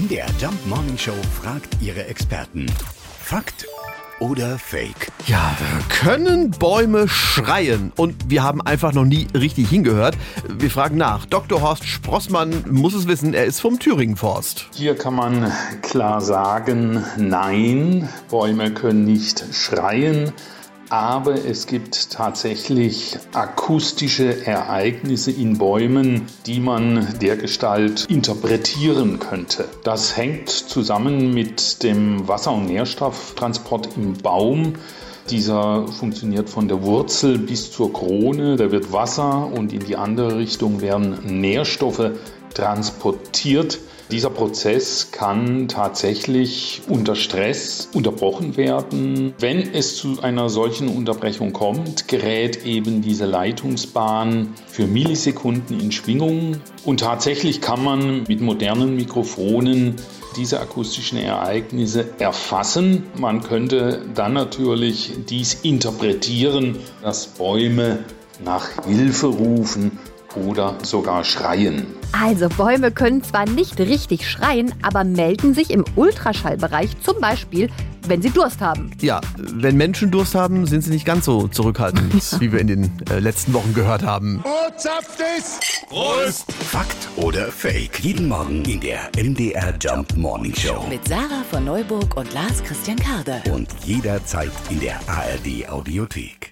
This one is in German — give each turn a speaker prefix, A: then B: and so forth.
A: MDR Jump Morning Show fragt ihre Experten. Fakt oder Fake?
B: Ja, können Bäume schreien? Und wir haben einfach noch nie richtig hingehört. Wir fragen nach. Dr. Horst Sprossmann muss es wissen, er ist vom Thüringen Forst.
C: Hier kann man klar sagen, nein, Bäume können nicht schreien. Aber es gibt tatsächlich akustische Ereignisse in Bäumen, die man dergestalt interpretieren könnte. Das hängt zusammen mit dem Wasser- und Nährstofftransport im Baum. Dieser funktioniert von der Wurzel bis zur Krone. Da wird Wasser und in die andere Richtung werden Nährstoffe transportiert. Dieser Prozess kann tatsächlich unter Stress unterbrochen werden. Wenn es zu einer solchen Unterbrechung kommt, gerät eben diese Leitungsbahn für Millisekunden in Schwingung. Und tatsächlich kann man mit modernen Mikrofonen diese akustischen Ereignisse erfassen. Man könnte dann natürlich dies interpretieren, dass Bäume nach Hilfe rufen oder sogar schreien.
D: Also Bäume können zwar nicht richtig schreien, aber melden sich im Ultraschallbereich zum Beispiel, wenn sie Durst haben.
B: Ja, wenn Menschen Durst haben, sind sie nicht ganz so zurückhaltend, wie wir in den äh, letzten Wochen gehört haben.
A: Zapft es! Prost! Fakt oder Fake? Jeden Morgen in der MDR Jump Morning Show.
E: Mit Sarah von Neuburg und Lars Christian Karde.
A: Und jederzeit in der ARD Audiothek.